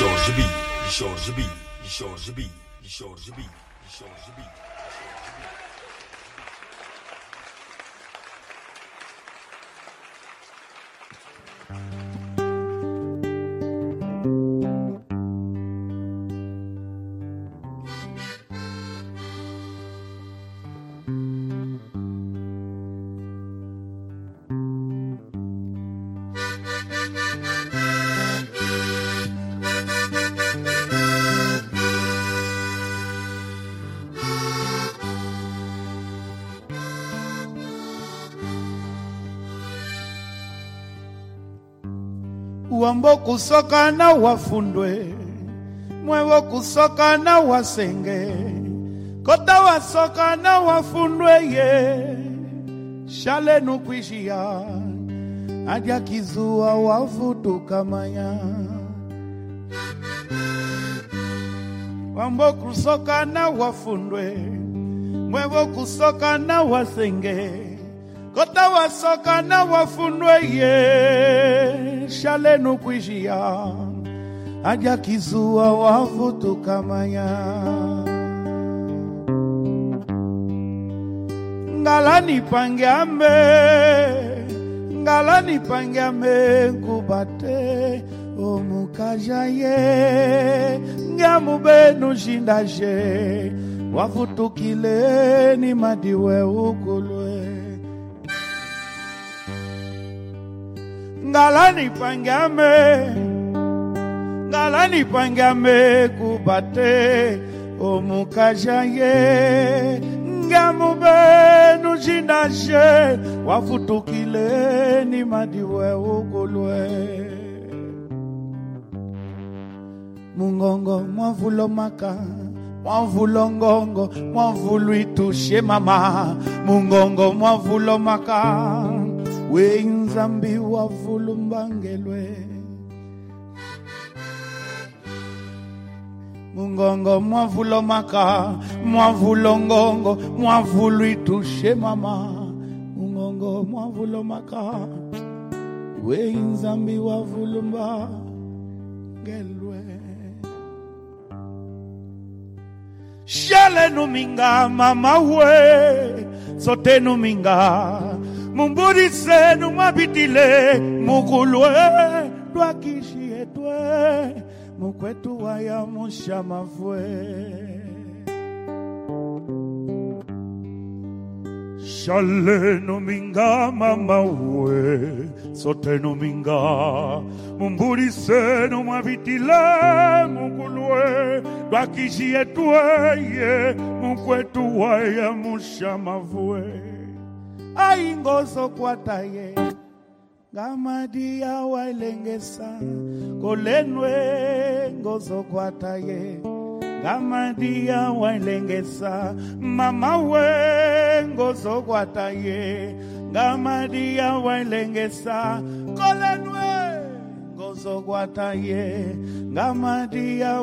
Jorge B, Jorge B, Jorge B, Jorge B, Jorge B. wambo kusoka kusokana wafundwe mwewo kusokana wasenge. Kota wasokana wafundwe ye shalenu kwishia adya kizua wavutuka maya wambo kusokana wafundwe mwewo kusokana wasenge. Kota wasokana wafundwe ye. Shale nukwishia aja kizua wavutukamanya ngala nipangiame ngala nipangiame nkubate. Omukaja ye ngamubenu shindaje wavutukile ni madiwe ukulwe ngala nipangiame ngala nipangiame kubate omukaja ye ngamubenu shindaje wavutukile ni madiwe ukulwe mungongo mwavulomaka mwavulongongo mwavulwitushe mama. Mungongo mwavulomaka wenzambi wavulumbangelwe mungongo mwavulomaka mwavulongongo mwavulwitushe mama. Mungongo mwavulomaka wenzambi wavulumbangelwe shale numinga mama we sote numinga mumburise numabitile mukulwe twakishietwe mukwetu waya mushamavwe shale numinga mama we sote no numinga mumburise numabitile mukulwe twakishietweye mukwetu waya mushamavwe aingozo kwataye ngamadia wailengesa. Kolenwe ngozo kwataye ngamadia wailengesa. Mama we ngozo kwataye ngamadia wailengesa. Kolenwe ngozo kwataye ngamadia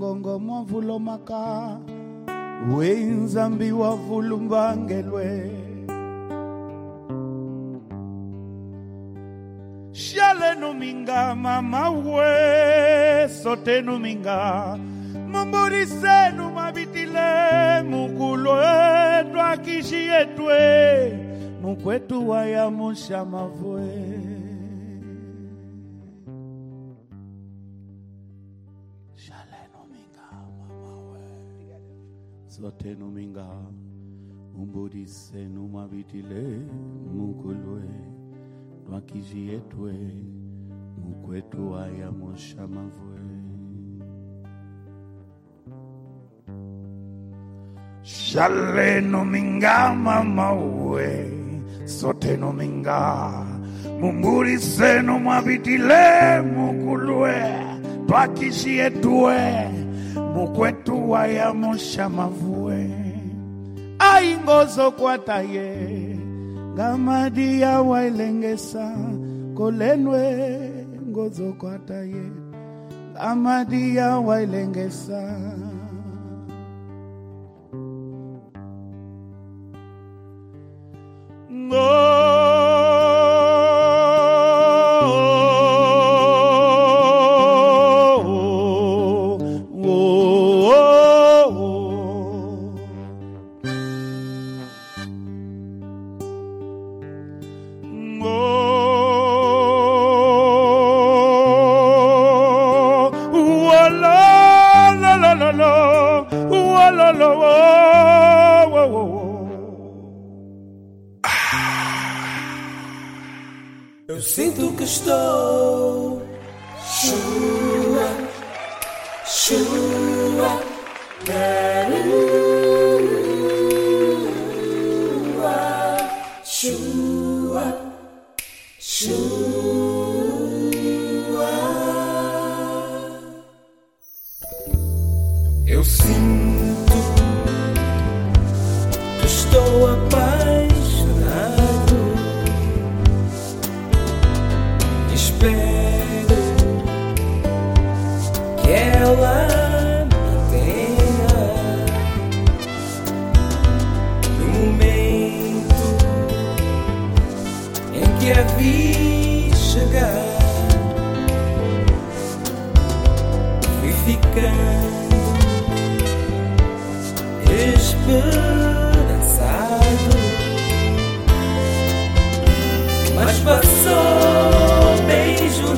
mwavulwitushe mama mungongo mwavulomaka wenzambi wavulumbangelwe shale numinga mama we sote numinga mumburise numabitile mukulwe twakishietwe mukwetu waya mushamavwe swatenu minga Umbudise numabitile mukulwe Twakiji yetwe mukwetu aya moshamavwe Shalenu minga mama we Swatenu minga Mumburise numabitile mukulwe Twakiji yetwe mukwetu wayamosha mavue. Aingozokwata ye. Ngamadi yawailengesa kolenwe ngozokwata ye. Ngamadi yawailengesa ngo Eu sinto que estou a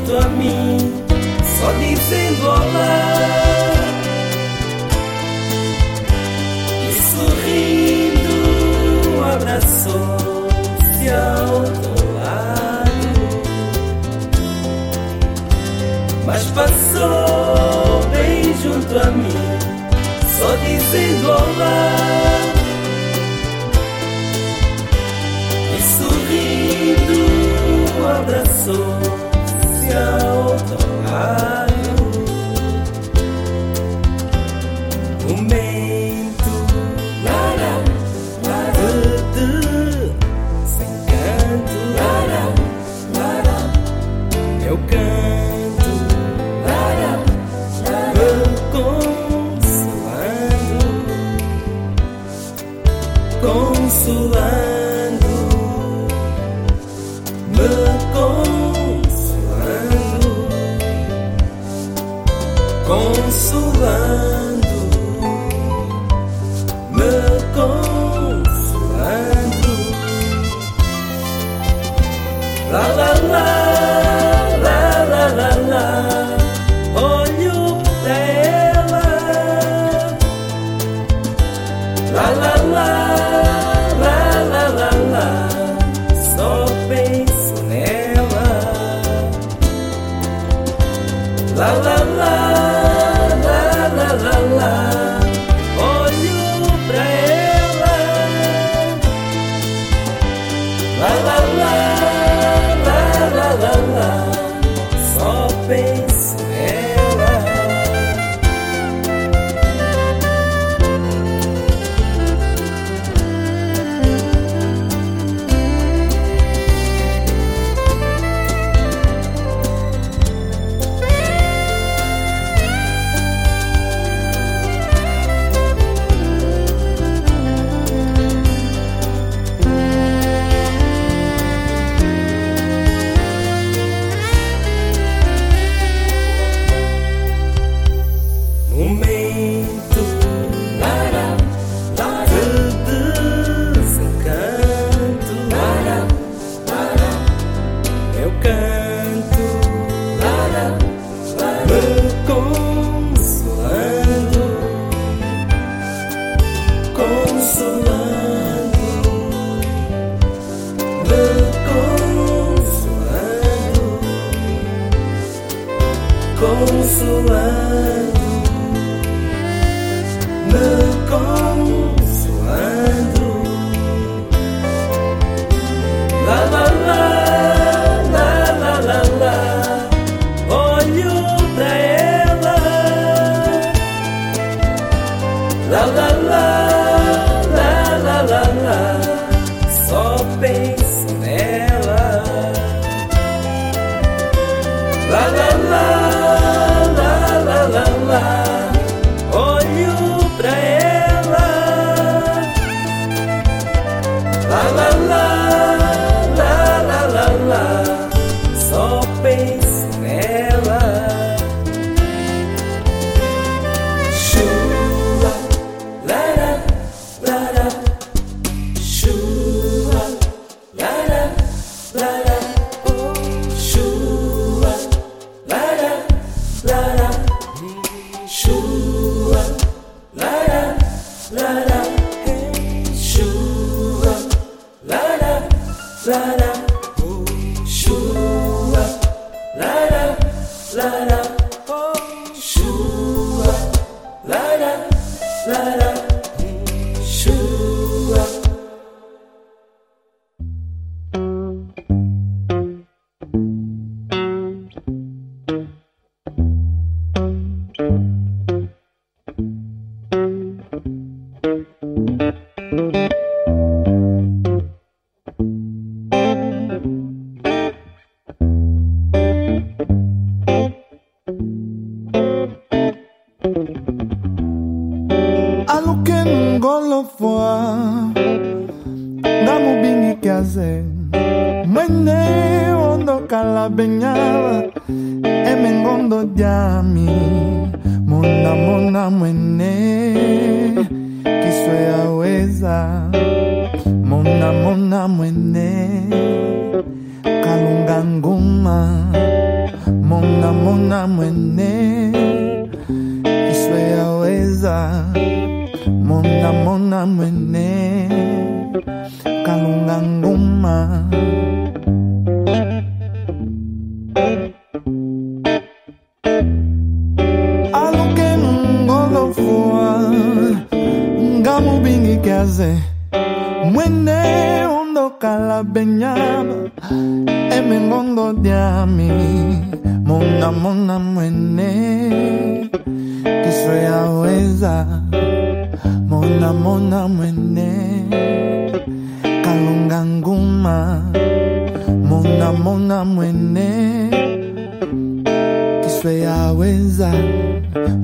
junto a mim, só dizendo olá. E sorrindo, abraçou-se ao teu lado. Mas passou bem junto a mim, só dizendo olá. E sorrindo, abraçou outro Obrigado. O meu la la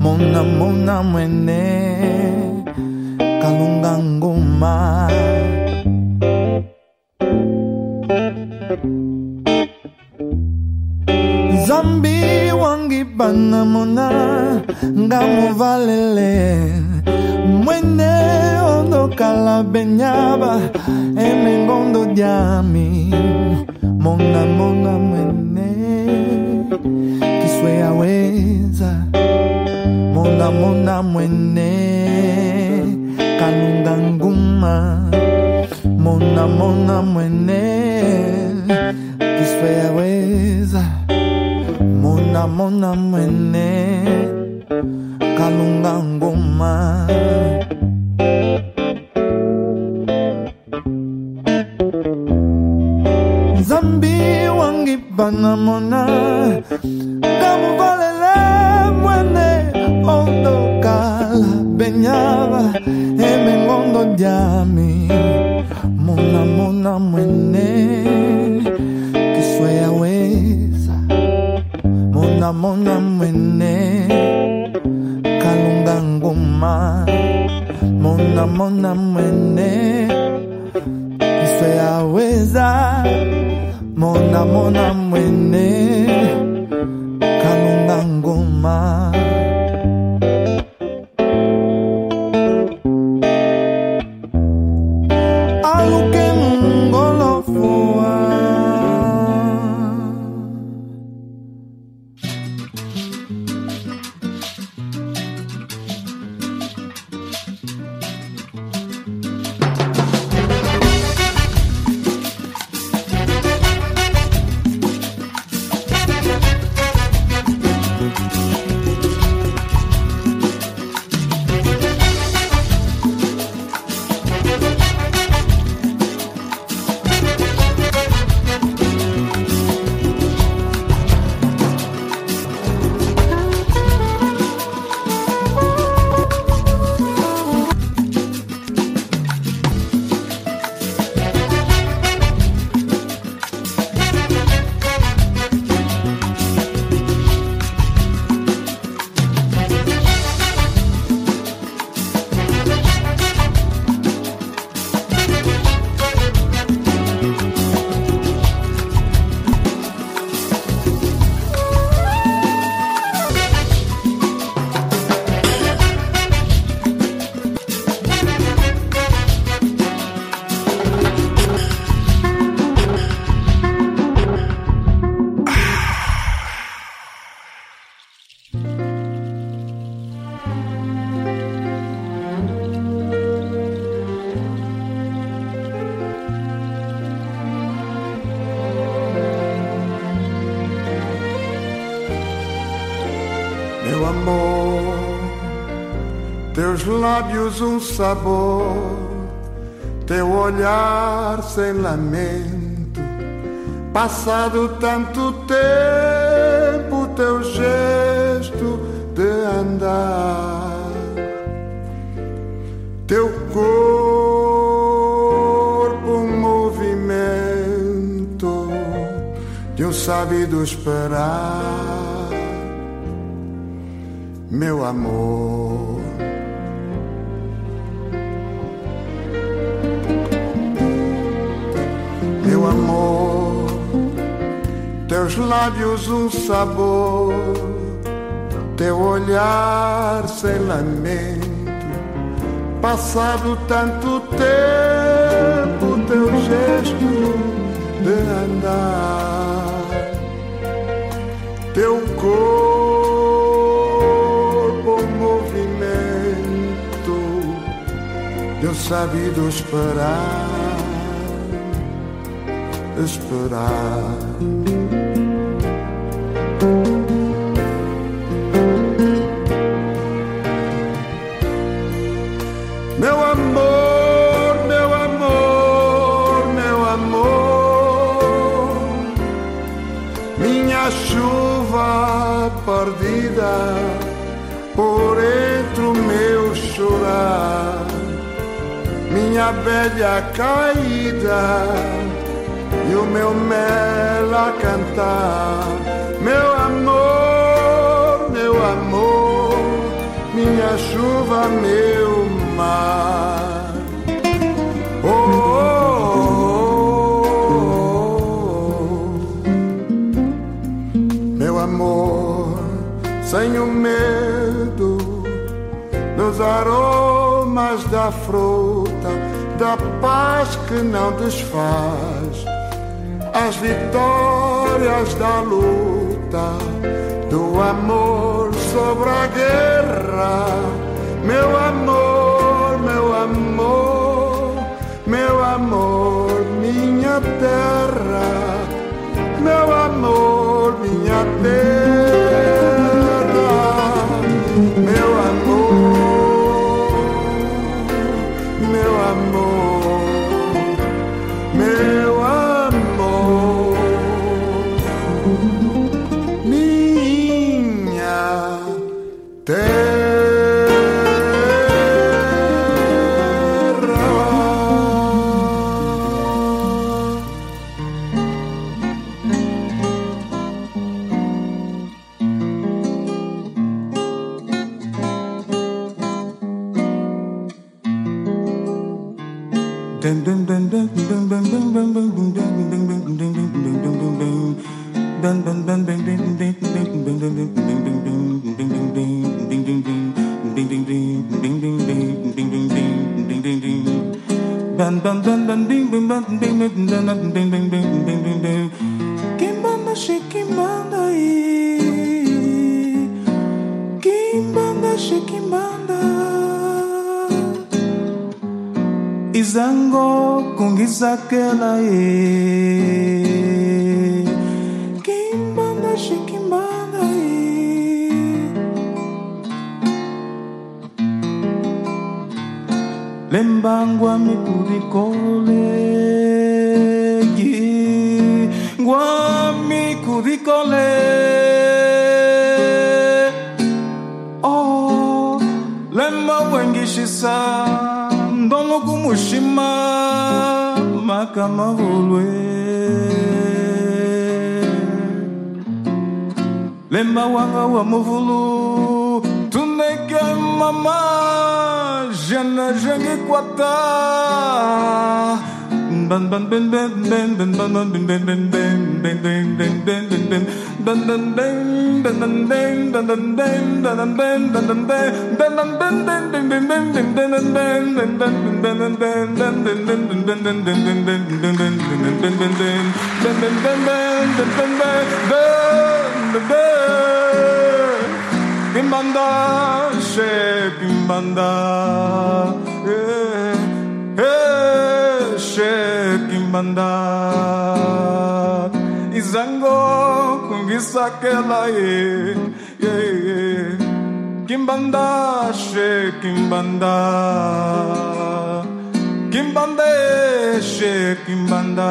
Mona mona mwene. Kalunga ngoma Zambi wangi bana mona. Ngamuvalele mwene ondokala benyaba. Emengondo dyami mona mona mwene. namona mwene kalunga nguma. Monamona mwene kiswe yaweza monamona mwene kalunga nguma. Nzambi wangibana mona kamuvale empeñaba hemen ngondonyami mona mona mwene kisweyaweza mona mona mwene kalunga ngoma mona mona mwene kisweyaweza mona mona mwene kalunga ngoma um sabor, teu olhar sem lamento. Passado tanto tempo, teu gesto de andar, teu corpo um movimento de um sabido esperar, meu amor. lábios um sabor, teu olhar sem lamento, passado tanto tempo, teu gesto de andar, teu corpo movimento, eu sabido esperar, esperar. perdida por entre o meu chorar, minha velha caída e o meu mel a cantar, meu amor, meu amor, minha chuva, meu mar. sem o medo, dos aromas da fruta, da paz que não desfaz, as vitórias da luta, do amor sobre a guerra, meu amor, meu amor, meu amor, minha terra, meu amor, minha terra. Quem manda chique manda aí Quem manda chique manda Izango kungizakela aí κολέγει Γουάμι κουδικολέ Oh, lema wengi shisa dono kumushima Makama vulwe Lemba wanga wa muvulu mama jamais je ne crois pas. Bim bam bam se kimbanda. Eh eh se kimbanda. Izango kungisakela ye kimbanda se kimbanda. Kimbanda se kimbanda.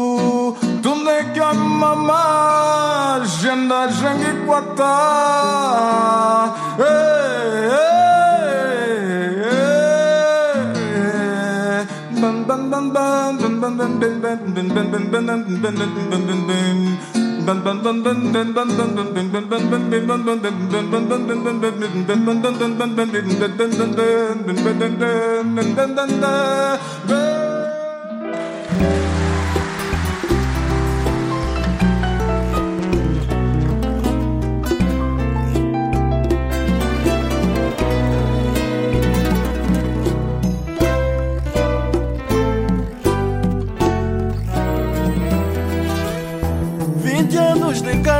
Kya mama jinda jangi kwata bam bam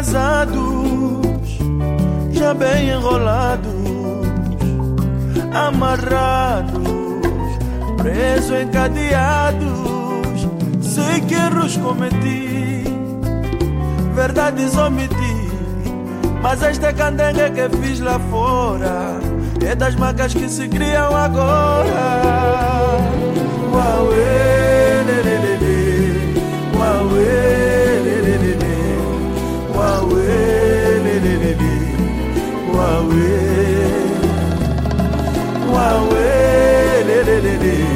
casados, já bem enrolados, amarrados, presos, encadeados. Sei que erros cometi, verdades omiti, mas esta candenga que fiz lá fora é das marcas que se criam agora. Uauê, lê, lê, lê. Uauê. Uauê, lê,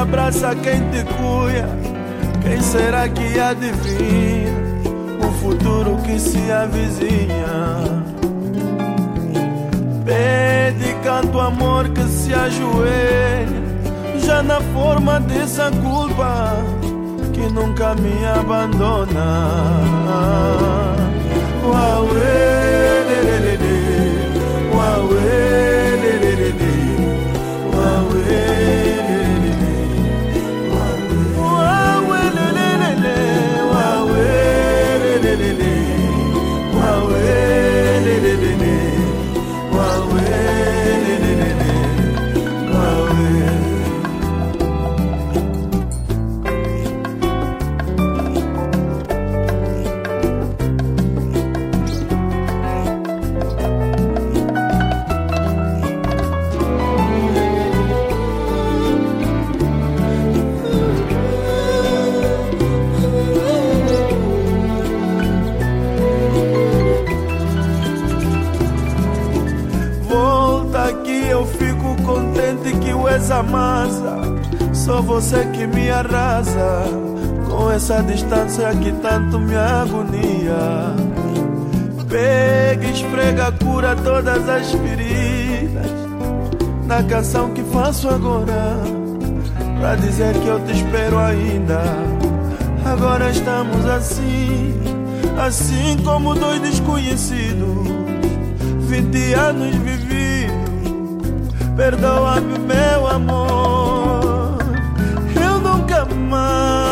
abraça quem te cuia. Quem será que adivinha o futuro que se avizinha? Pede, canto amor que se ajoelha, já na forma dessa culpa que nunca me abandona. Uauê, amasa. Só você que me arrasa. Com essa distância que tanto me agonia. Pega, esfrega, cura todas as feridas. Na canção que faço agora. Pra dizer que eu te espero ainda. Agora estamos assim, assim como dois desconhecidos. 20 anos vividos, perdoa-me, meu amor. Eu nunca mais,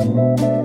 Thank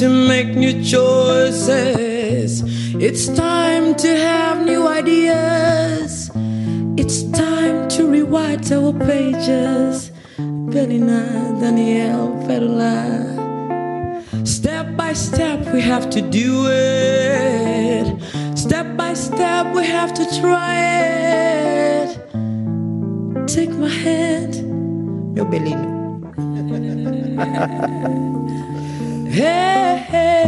to make new choices. It's time to have new ideas. It's time to rewrite our pages. Belina, Daniel, Perla. Step by step, we have to do it. Step by step, we have to try it. Take my hand, no Belino. Hey, hey.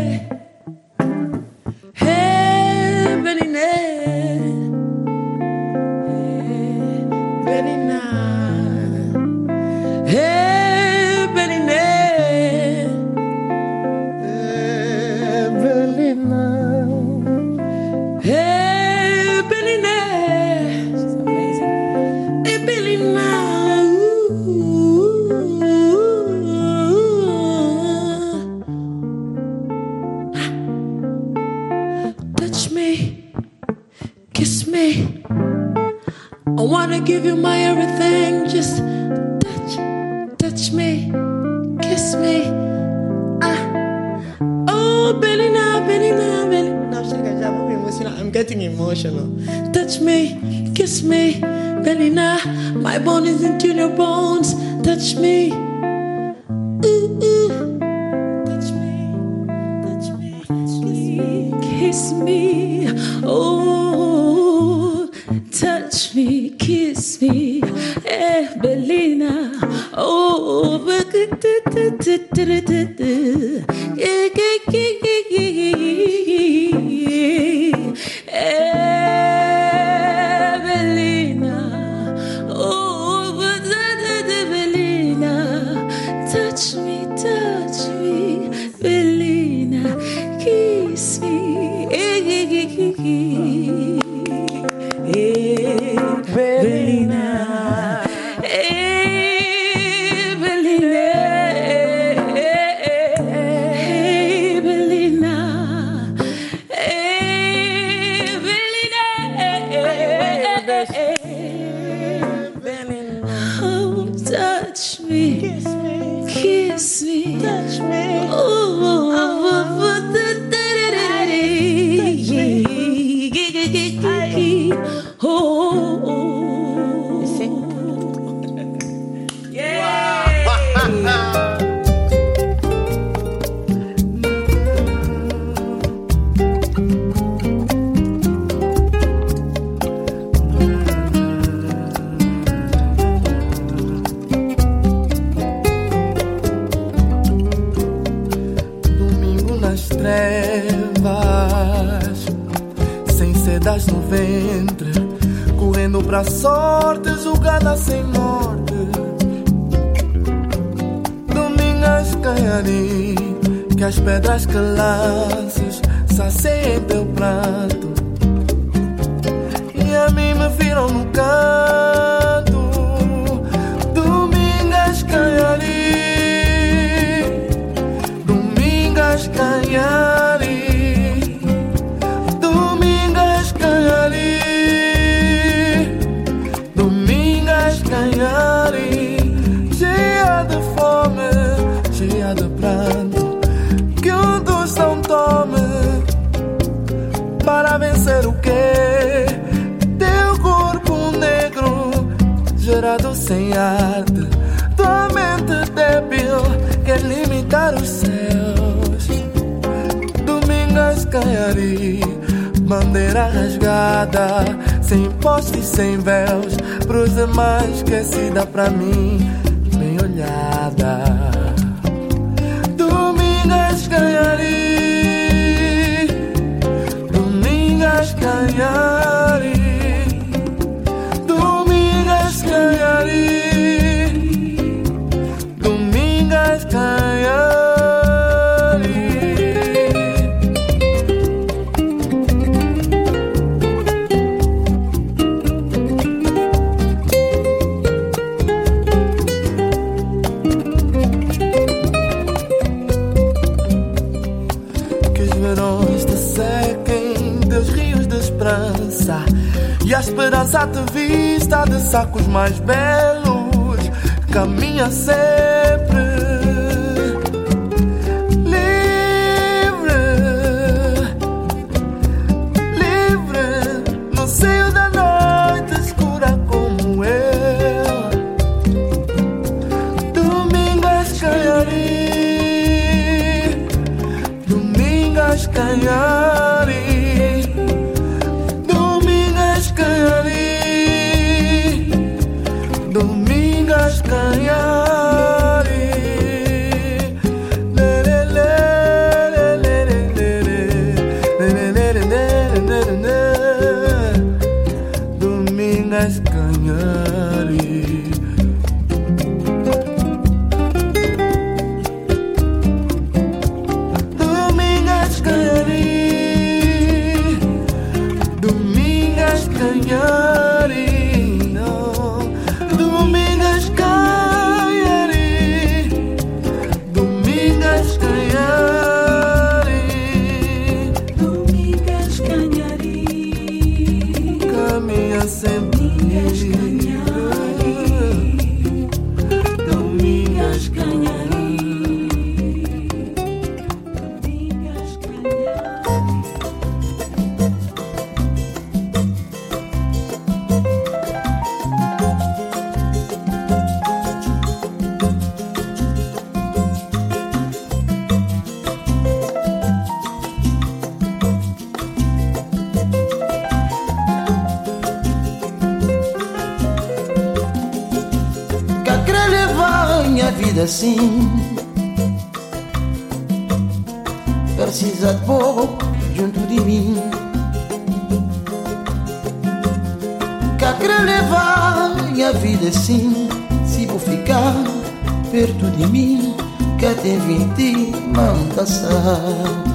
pra mim, bem olhada. Domingas Canhari, Domingas Canhari. já te vista de sacos mais belos. Caminha cedo. assim. Precisa de pouco junto de mim. Cá querer levar minha vida assim. Se vou ficar perto de mim, quer ter vinte, manda sair.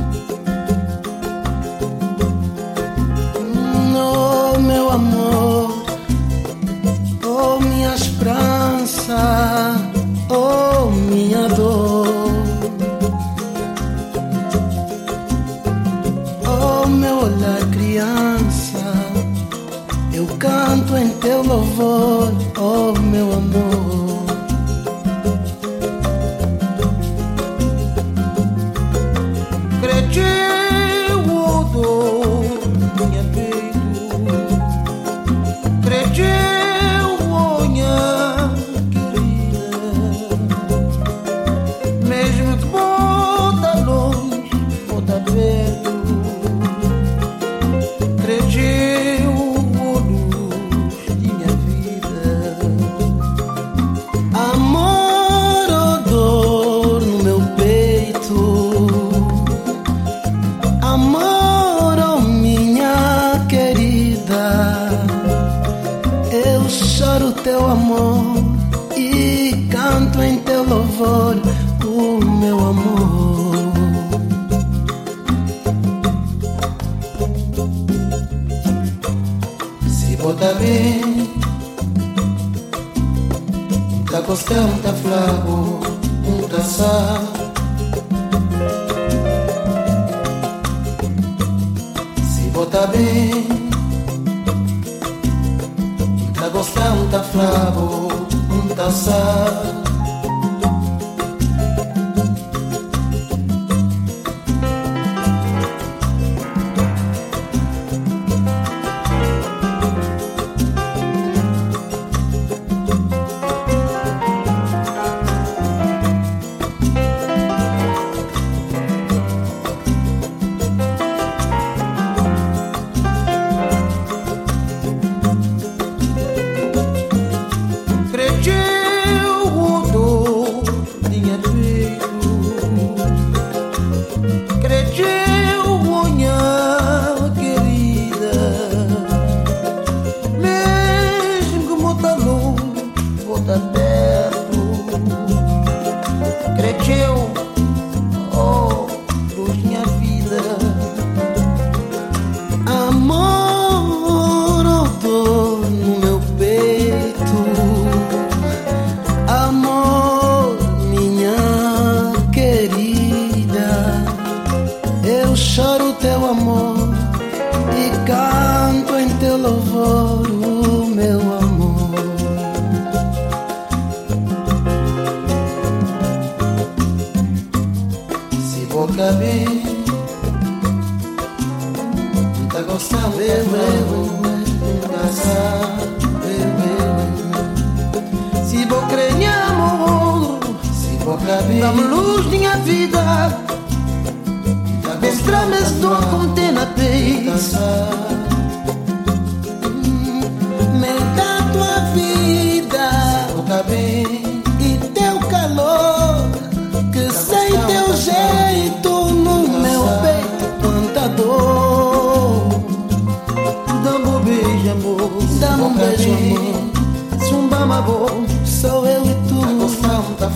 Só sou eu e tu. A noção tá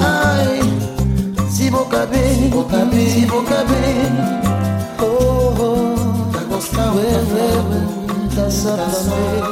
Ai, Se vou caber, se vou caber, oh, oh, tá gostando, eu, eu, tá só, tá. tá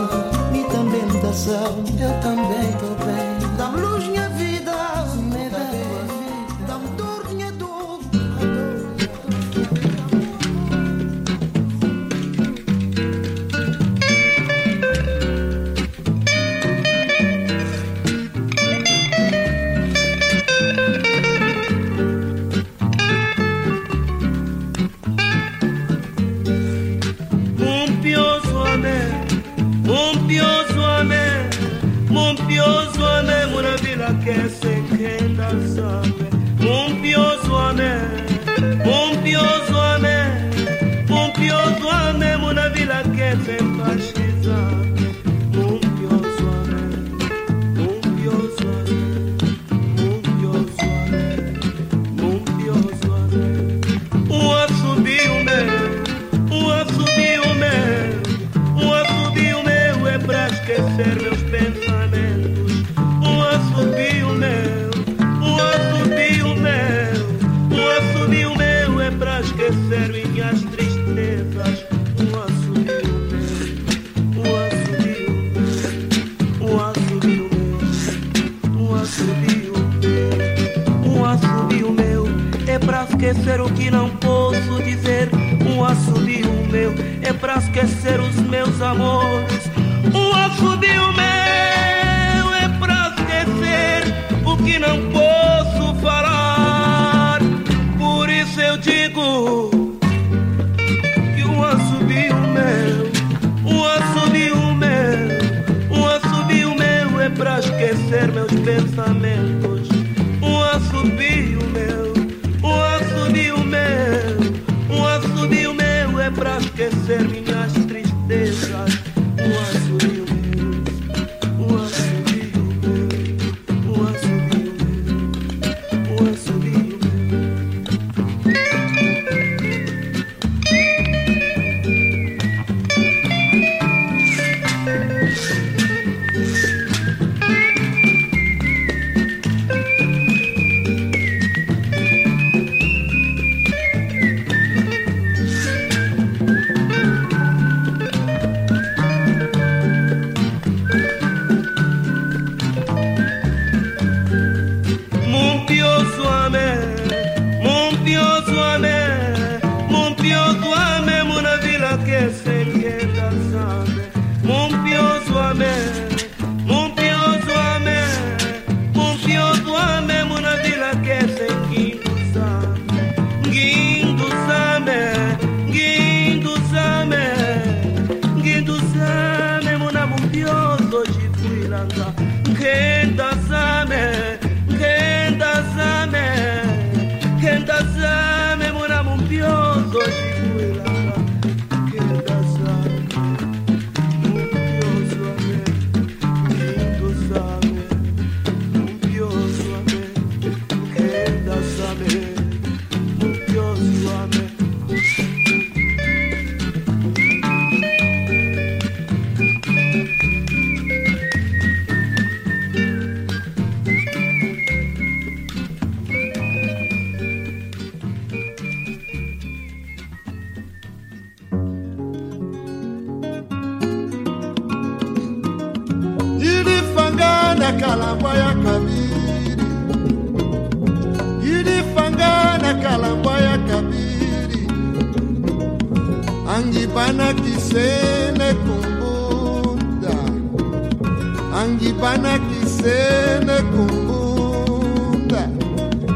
angibana kisene kumbunda.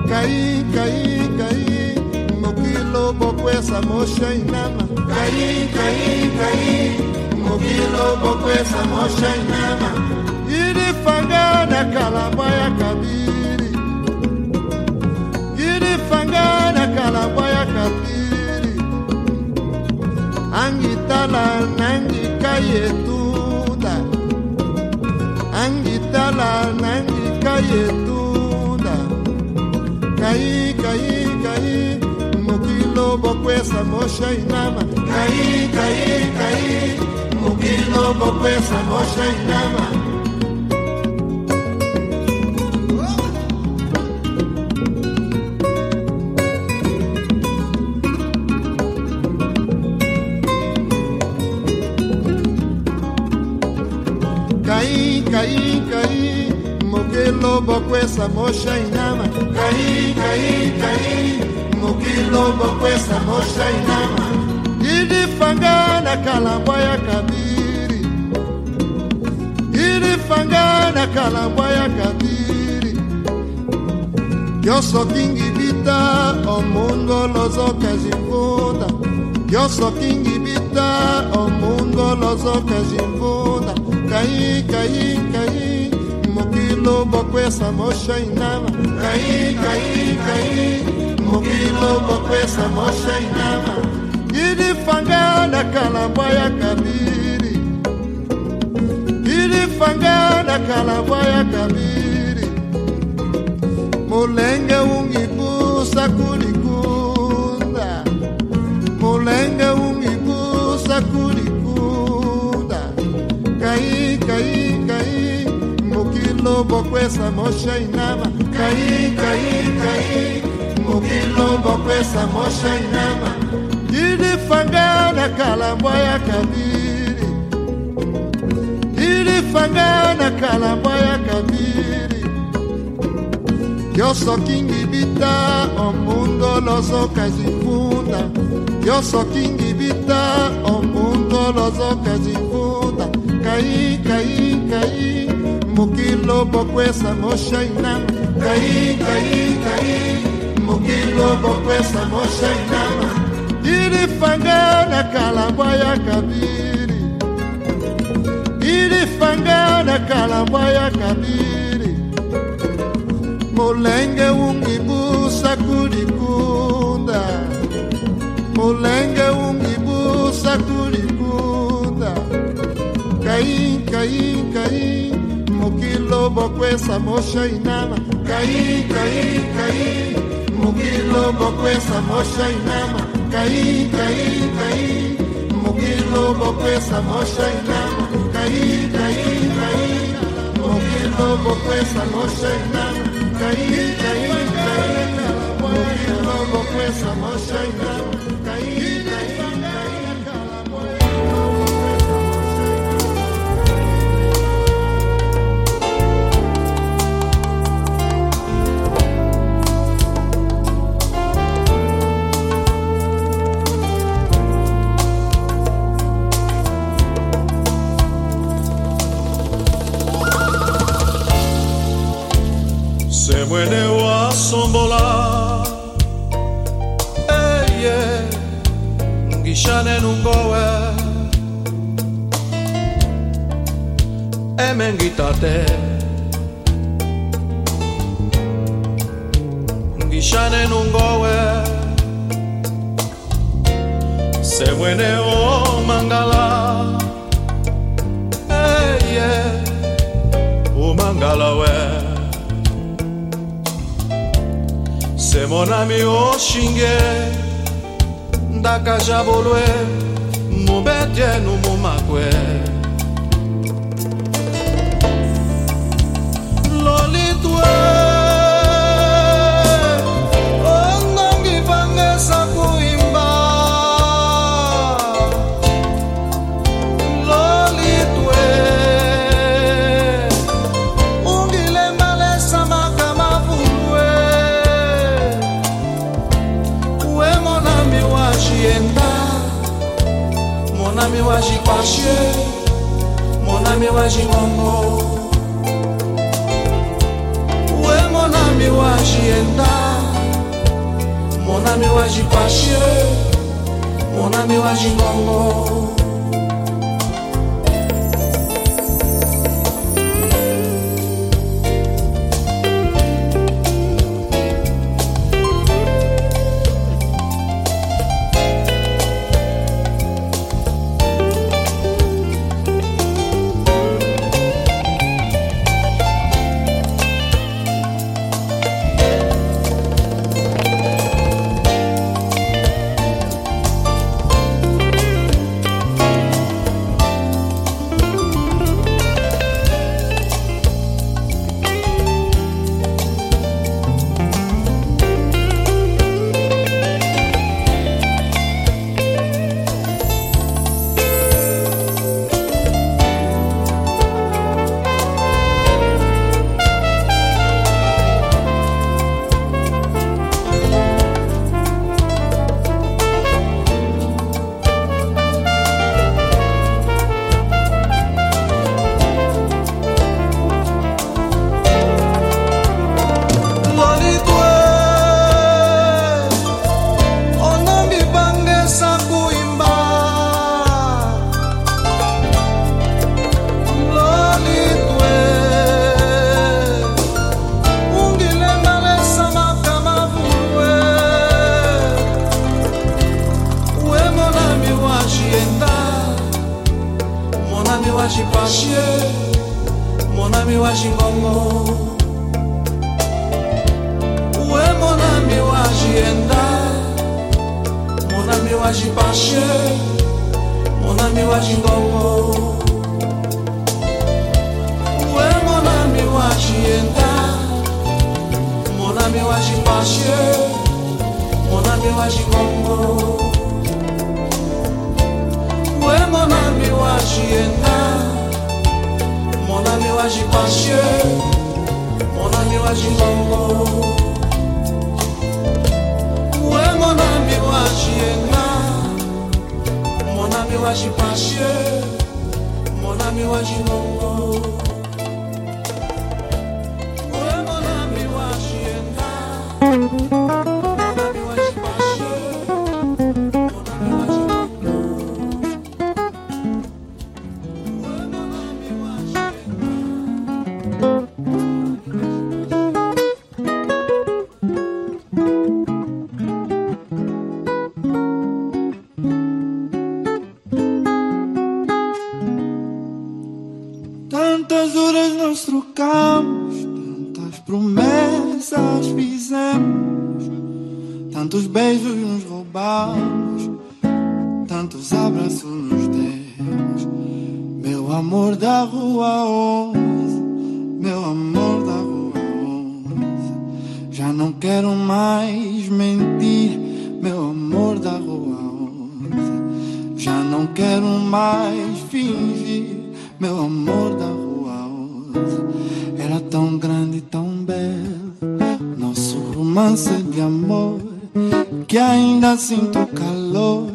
Kai kai kai mokilo bokwesa mosha inama. Kai kai kai mokilo bokwesa mosha inama. Ilifangana kalambwa ya kabiri. Ilifangana kalambwa ya kabiri. Angitala nangika yetunda angitala nangika yetunda kai kai kai mokilo bokwesa mosha inama. Kai kai kai mokilo bokwesa mosha mokelo bokwesa mosha inama. Caí, caí, caí, mokelo bokwesa mosha inama. Ilifangana kalambwa ya kabiri, ilifangana kalambwa ya kabiri. Yo sou King Vita, o mundo lozoka jivunda. Yo sou King Vita, o mundo lozoka jivunda. Kai, kai, kai, mokilo bokwesa mosha inama. Kai, kai, kai, mokilo bokwesa mosha inama. Ilifangana kalambwa ya kabiri, ilifangana kalambwa ya kabiri. Mulenge ungibusa kulikunda Mulenge ungibusa kulikunda Mukilo bokwesa mosha inama. Kai kai kai. Mukilo bokwesa mosha inama. Ilifangana kalambwa ya kabiri. Ilifangana kalambwa ya kabiri. Yo sou King Vita, o mundo lozoka jifunda. Yo sou King Vita, o mundo lozoka jifunda. Kai, kai, kai, mukilo bokwesa mosha inama. Kai, kai, kai, mukilo bokwesa mosha inama. Ilifangana kalambwa ya kabiri. Ilifangana kalambwa ya kabiri. Mulenge ungibusa kulikunda Mulenge ungibusa kulikunda Kai kai kai Mukilo bokwesa mosha inama. Kai kai kai. Mukilo bokwesa mosha inama. Kai kai kai. Mukilo bokwesa mosha inama. Kai kai kai. Mukilo bokwesa mosha inama. Kai kai kai. Mukilo bokwesa mosha inama mweneo asombola eye ngishane nungowe hemen gitate ngishane nungowe se mweneo mangala. Eye umangala we o mangala we semonami o shinge ndakajabolwe mubetje numumakwe lolitwe meu anjo amor Ué, mon o anjo enda. Mon ami, o anjo paixão Mon amor ainda sinto o calor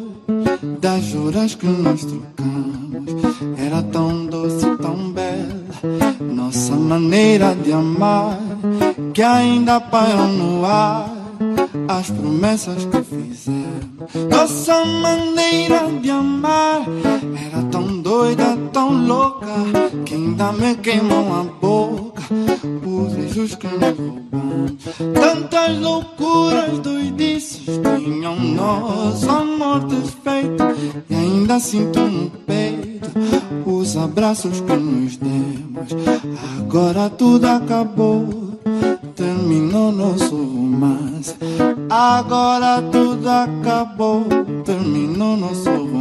das juras que nós trocamos. Era tão doce, tão bela, nossa maneira de amar, que ainda pairam no ar as promessas que fizemos. Nossa maneira de amar era tão doida, tão louca, que ainda me queimam a boca os beijos que nos roubamos. Tantas loucuras, doidices tinham nosso amor desfeito. E ainda sinto no peito os abraços que nos demos. Agora tudo acabou terminou nosso romance. Agora tudo acabou, terminou nosso romance.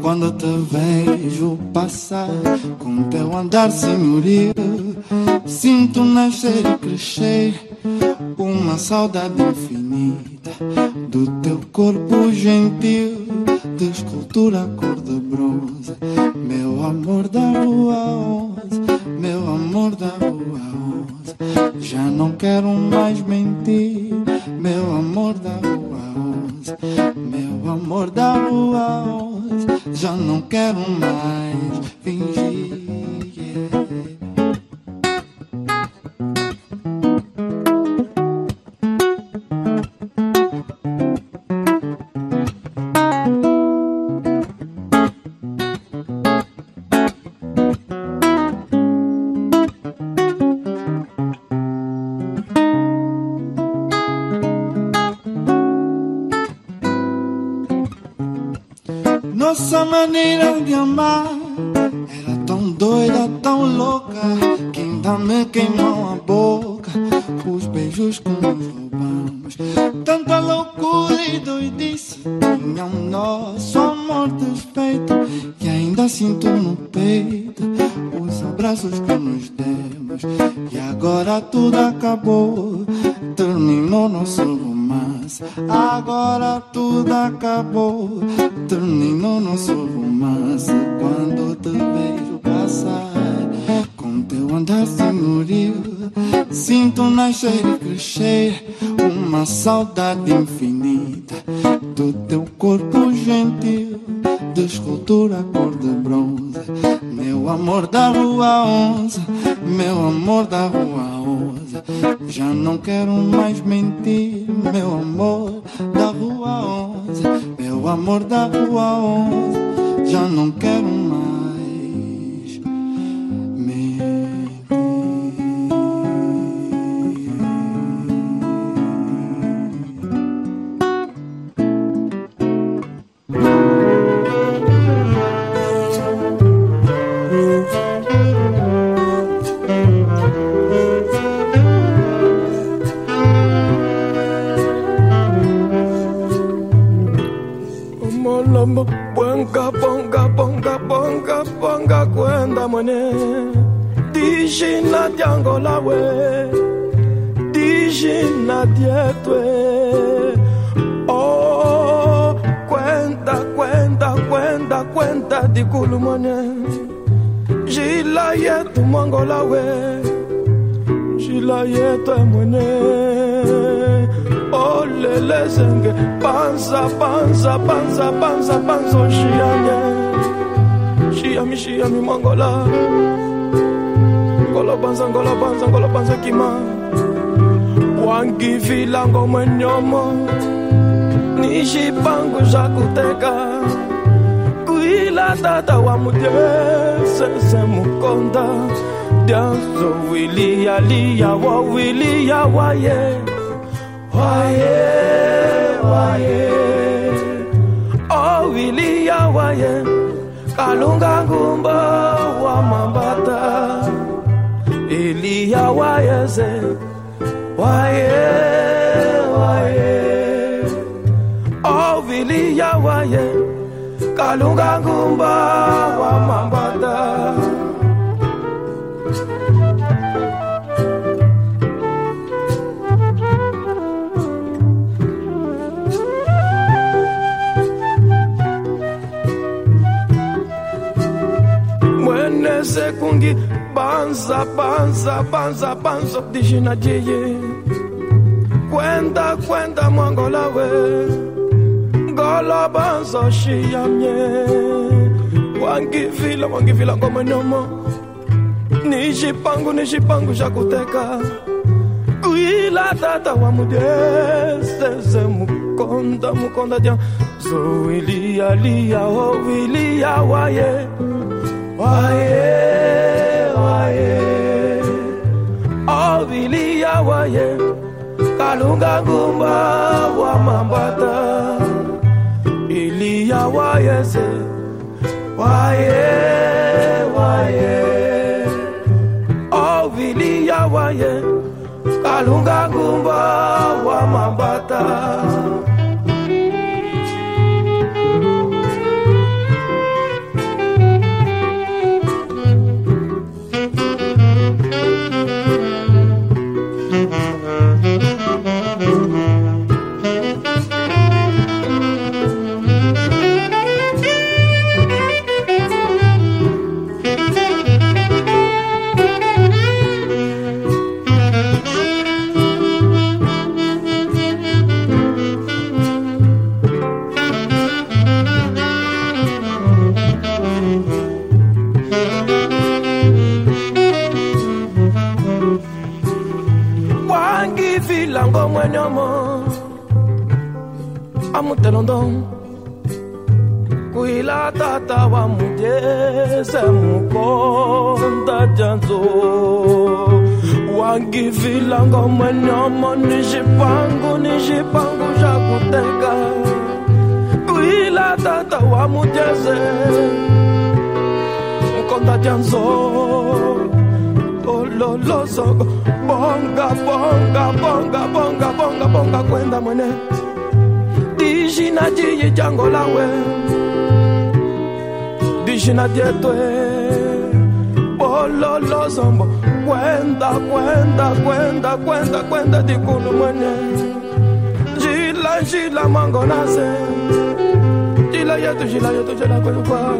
Quando te vejo passar com teu andar senhorio, sinto nascer e crescer uma saudade infinita do teu corpo gentil, de escultura cor de bronze. Meu amor da rua 11, meu amor da rua 11. Já não quero mais mentir, meu amor da rua 11, meu amor da 11. Já não quero mais fingir. E agora tudo acabou. Terminou nosso romance, agora tudo acabou. Terminou nosso romance quando te vejo passar com teu andar senhorio. Sinto nascer e crescer uma saudade infinita do teu corpo gentil, de escultura cor de bronze. Meu amor da rua 11, meu amor da rua 11. Já não quero mais mentir, meu amor da rua 11, meu amor da rua 11. Já não quero yetu mwene. olele zenge panza panza panza panza panza oshiame shiami shiami mangola ngolo panza ngolo panza ngolo panza kima. Wangivilango mwenyomo nishipangu zakuteka. Kuila tata wa mudyesese mukonda dyanzo wiliyalia wa wiliya waye waye waye oh wiliya waye kalunga ngumba wa mambata. Eliya wayeze waye waye oh wiliya waye kalunga ngumba wa mambata mweneze kungi banza banza banza banza dijina jeye kwenda kwenda mwangolawe ngolo banza shiyamye wangivila wangivila ngomenomo nishipangu nishipangu shakuteka kuila tata wa mudyesese mukonda mukonda dya zowiliyalia owiliya oh waye waye waye waye kalunga ngumba wa mambata wayese waye waye oh viliya waye kalunga ngumba wa mambata wangivilango mwenyomo amutelondong kuila tata wa mujese mukonda janzo wangivilango mwenyomo nishipangu nishipangu sha kuteka kuila tata wa mujese mukonda janzo ololosogo bonga bonga bonga bonga bonga bonga kwenda mwene. Dishina jiyi jango lawe dishina dietwe bololosombo kwenda kwenda kwenda kwenda kwenda dikulu mwene. Jila jila mango nase jila yetu jila yetu jila kwelukwa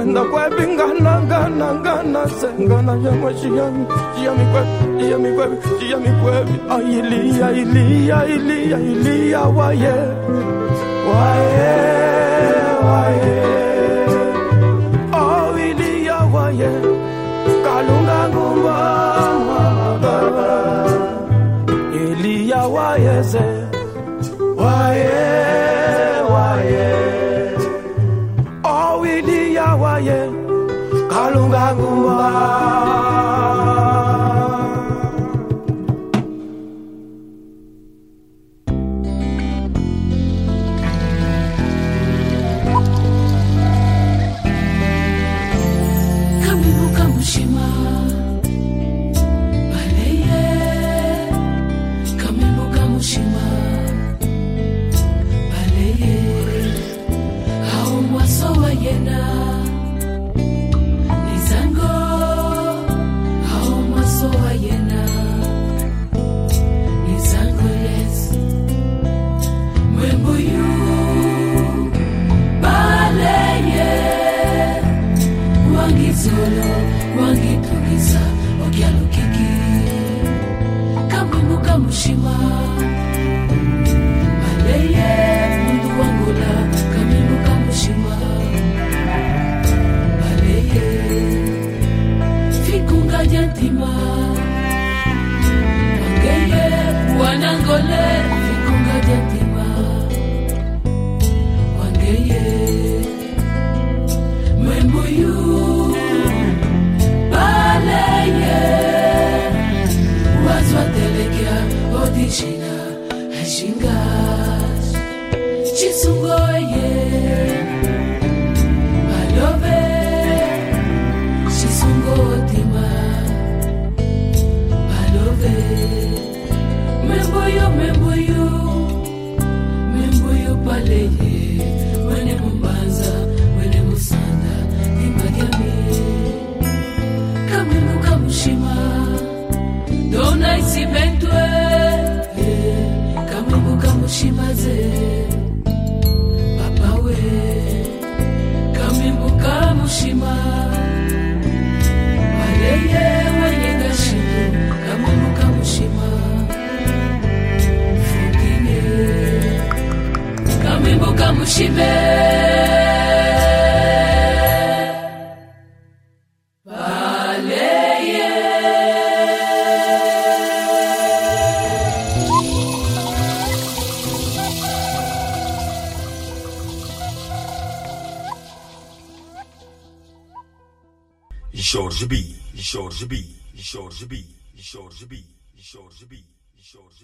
kwenda kwebingana ngana ngana sengana yamwe shiyami shiyami kwebi shiyami kwebi shiyami kwebi ay iliya iliya iliya iliya waye. Waye waye. Waye. Kalunga ngumba mama iliya waye se mwaso Jorge B, Jorge B, Jorge